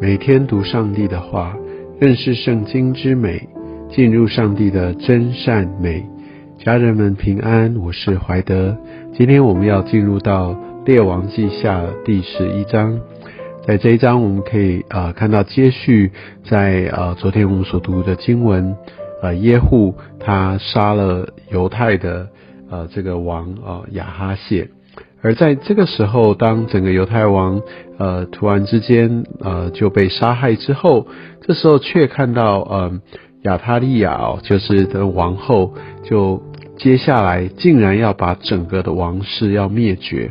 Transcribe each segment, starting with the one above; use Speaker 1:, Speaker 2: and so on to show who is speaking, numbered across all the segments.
Speaker 1: 每天读上帝的话，认识圣经之美，进入上帝的真善美。家人们平安，我是怀德。今天我们要进入到列王记下第十一章，在这一章我们可以啊看到接续在呃昨天我们所读的经文，呃耶户他杀了犹太的呃这个王啊亚哈谢。而在这个时候，当整个犹太王呃突然之间呃就被杀害之后，这时候却看到呃亚他利亚哦，就是的王后，就接下来竟然要把整个的王室要灭绝。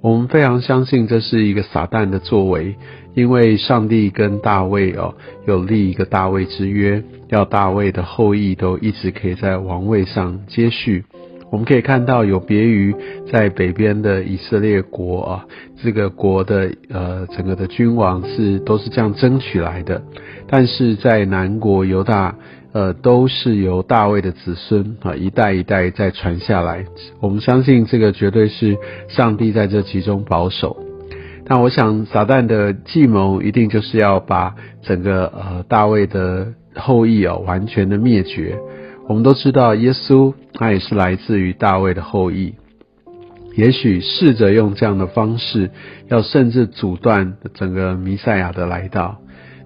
Speaker 1: 我们非常相信这是一个撒旦的作为，因为上帝跟大卫哦有立一个大卫之约，要大卫的后裔都一直可以在王位上接续。我们可以看到，有别于在北边的以色列国啊，这个国的呃整个的君王是都是这样争取来的，但是在南国犹大，呃都是由大卫的子孙啊一代一代再传下来。我们相信这个绝对是上帝在这其中保守。那我想撒旦的计谋一定就是要把整个呃大卫的后裔啊完全的灭绝。我们都知道，耶稣他也是来自于大卫的后裔。也许试着用这样的方式，要甚至阻断整个弥赛亚的来到。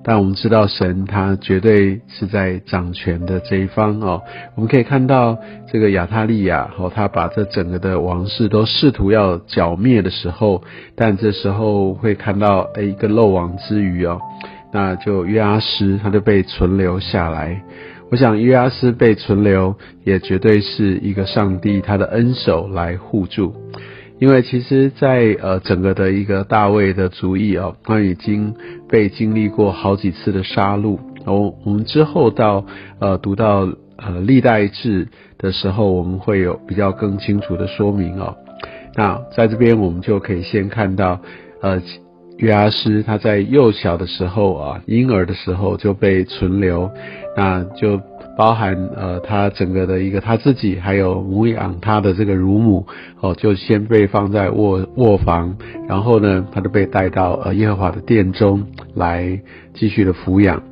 Speaker 1: 但我们知道，神他绝对是在掌权的这一方哦。我们可以看到，这个亚他利亚哦，他把这整个的王室都试图要剿灭的时候，但这时候会看到诶一个漏网之鱼哦，那就约阿施他就被存留下来。我想约阿斯被存留，也绝对是一个上帝他的恩手来护助，因为其实，在呃整个的一个大卫的主意哦，他已经被经历过好几次的杀戮。我我们之后到呃读到呃历代志的时候，我们会有比较更清楚的说明哦。那在这边我们就可以先看到呃约阿施他在幼小的时候啊，婴儿的时候就被存留。那就包含呃，他整个的一个他自己，还有母养他的这个乳母哦，就先被放在卧卧房，然后呢，他就被带到呃耶和华的殿中来继续的抚养。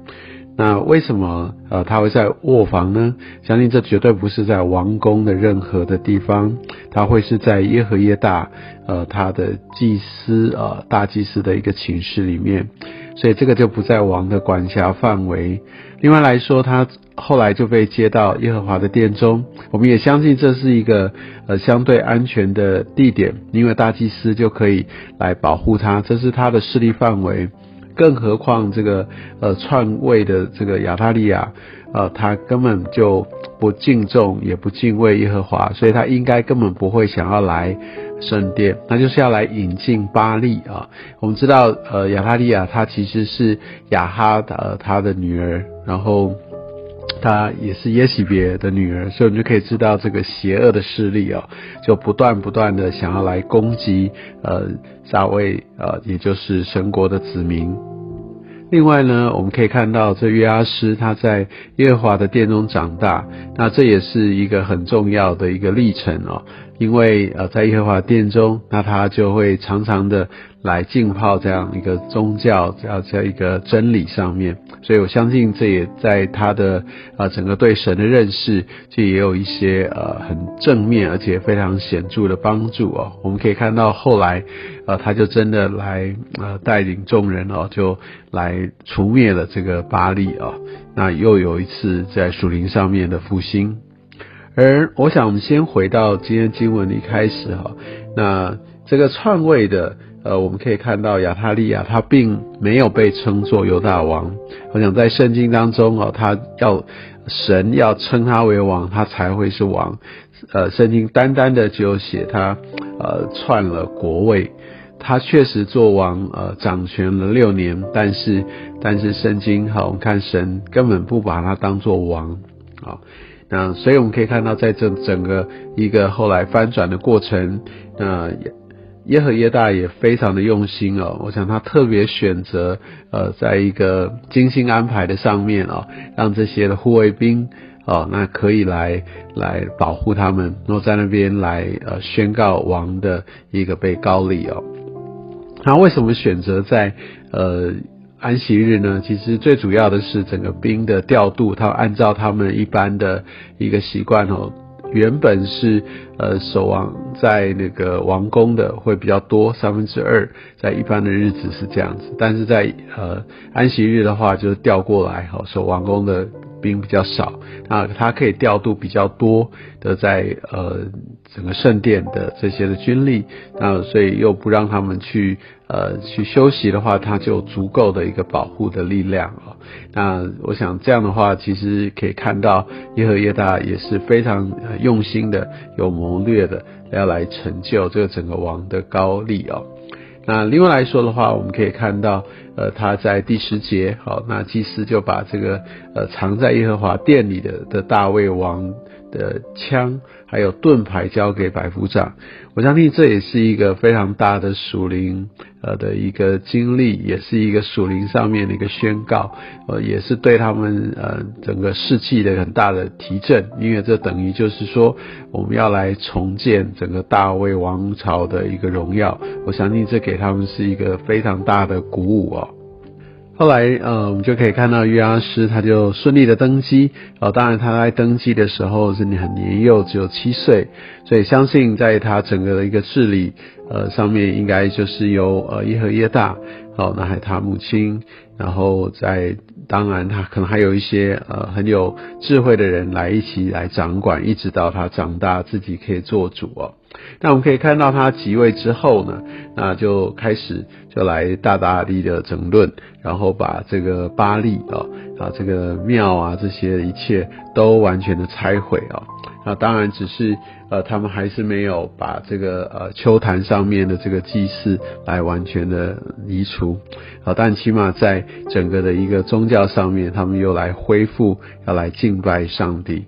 Speaker 1: 那为什么呃他会在卧房呢？相信这绝对不是在王宫的任何的地方，他会是在耶和耶大呃他的祭司呃大祭司的一个寝室里面，所以这个就不在王的管辖范围。另外来说，他后来就被接到耶和华的殿中，我们也相信这是一个呃相对安全的地点，因为大祭司就可以来保护他，这是他的势力范围。更何况这个呃篡位的这个亚他利亚，呃，他根本就不敬重也不敬畏耶和华，所以他应该根本不会想要来圣殿，那就是要来引进巴利啊。我们知道，呃，亚他利亚他其实是亚哈的他的女儿，然后她也是耶喜别的女儿，所以我们就可以知道这个邪恶的势力啊，就不断不断的想要来攻击呃大卫呃，也就是神国的子民。另外呢，我们可以看到这约阿施他在耶和华的殿中长大，那这也是一个很重要的一个历程哦。因为呃，在耶和华殿中，那他就会常常的来浸泡这样一个宗教，这样这样一个真理上面。所以我相信这也在他的呃整个对神的认识，就也有一些呃很正面而且非常显著的帮助哦。我们可以看到后来，呃，他就真的来呃带领众人哦，就来除灭了这个巴利哦。那又有一次在属灵上面的复兴。而我想，我们先回到今天经文一开始哈，那这个篡位的，呃，我们可以看到亚他利亚他并没有被称作犹大王。我想在圣经当中哦，他要神要称他为王，他才会是王。呃，圣经单单的只有写他呃篡了国位，他确实做王，呃，掌权了六年，但是但是圣经哈，我们看神根本不把他当做王啊。那所以我们可以看到，在这整个一个后来翻转的过程，那耶和耶大也非常的用心哦。我想他特别选择呃，在一个精心安排的上面哦，让这些的护卫兵哦，那可以来来保护他们，然后在那边来呃宣告王的一个被高立哦。那为什么选择在呃？安息日呢，其实最主要的是整个兵的调度，他按照他们一般的一个习惯哦。原本是呃守王在那个王宫的会比较多三分之二，在一般的日子是这样子，但是在呃安息日的话就是调过来哈，守王宫的兵比较少，那他可以调度比较多的在呃整个圣殿的这些的军力，那所以又不让他们去呃去休息的话，他就足够的一个保护的力量哦。那我想这样的话，其实可以看到耶和耶大也是非常用心的、有谋略的，要来成就这个整个王的高丽哦。那另外来说的话，我们可以看到，呃，他在第十节，好，那祭司就把这个呃藏在耶和华殿里的的大卫王。的枪还有盾牌交给百夫长，我相信这也是一个非常大的属灵呃的一个经历，也是一个属灵上面的一个宣告，呃，也是对他们呃整个士气的很大的提振，因为这等于就是说我们要来重建整个大卫王朝的一个荣耀，我相信这给他们是一个非常大的鼓舞哦。后来，呃，我们就可以看到约阿师他就顺利的登基，呃，当然他在登基的时候是很年幼，只有七岁，所以相信在他整个的一个治理，呃，上面应该就是由呃耶和耶大，好，那还他母亲，然后在当然他可能还有一些呃很有智慧的人来一起来掌管，一直到他长大自己可以做主哦。那我们可以看到他即位之后呢，那就开始就来大大力的整顿，然后把这个巴利啊啊这个庙啊这些一切都完全的拆毁啊。那当然只是呃他们还是没有把这个呃秋坛上面的这个祭祀来完全的移除啊，但起码在整个的一个宗教上面，他们又来恢复，要来敬拜上帝。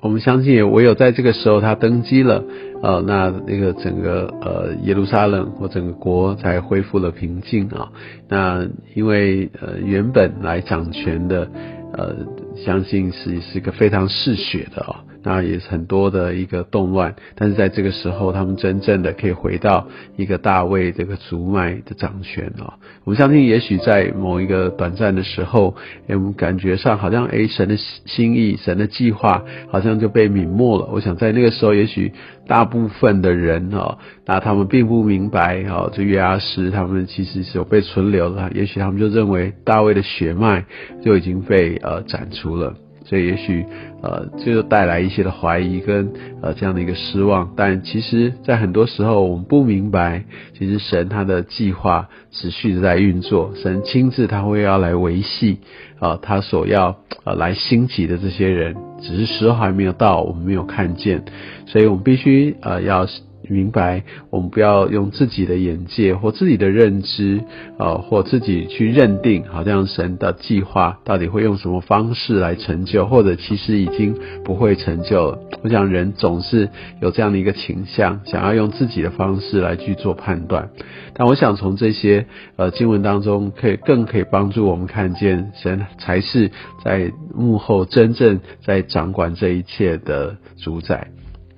Speaker 1: 我们相信，唯有在这个时候他登基了，呃，那那个整个呃耶路撒冷或整个国才恢复了平静啊。那因为呃原本来掌权的，呃，相信是是一个非常嗜血的啊。那也是很多的一个动乱，但是在这个时候，他们真正的可以回到一个大卫这个族脉的掌权啊。我们相信，也许在某一个短暂的时候，我们感觉上好像哎，神的心意、神的计划好像就被泯没了。我想在那个时候，也许大部分的人哦，那他们并不明白哦，这约阿斯他们其实是有被存留的，也许他们就认为大卫的血脉就已经被呃斩除了。所以也许，呃，就带来一些的怀疑跟呃这样的一个失望。但其实，在很多时候，我们不明白，其实神他的计划持续的在运作，神亲自他会要来维系啊，他所要呃来兴起的这些人，只是时候还没有到，我们没有看见，所以我们必须呃要。明白，我们不要用自己的眼界或自己的认知，呃，或自己去认定，好像神的计划到底会用什么方式来成就，或者其实已经不会成就了。我想人总是有这样的一个倾向，想要用自己的方式来去做判断。但我想从这些呃经文当中，可以更可以帮助我们看见，神才是在幕后真正在掌管这一切的主宰。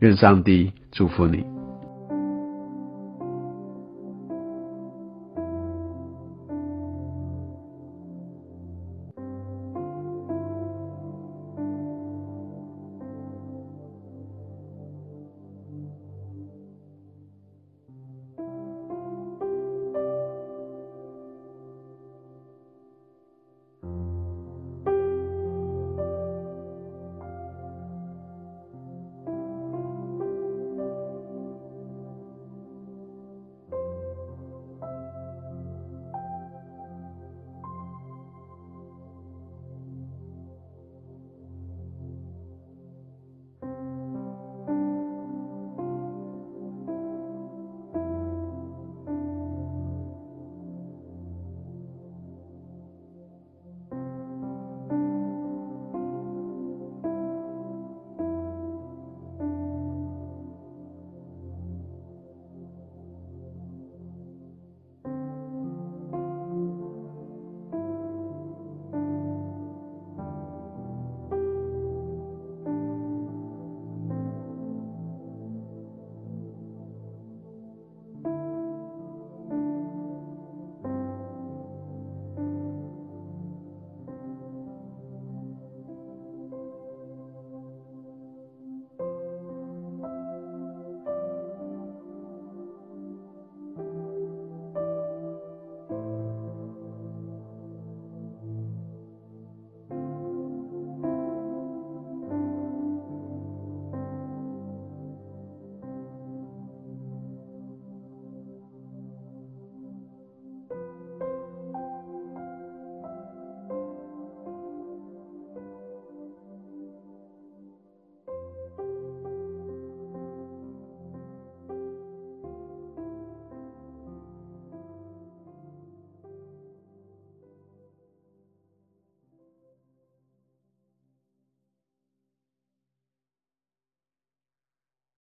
Speaker 1: 愿上帝祝福你。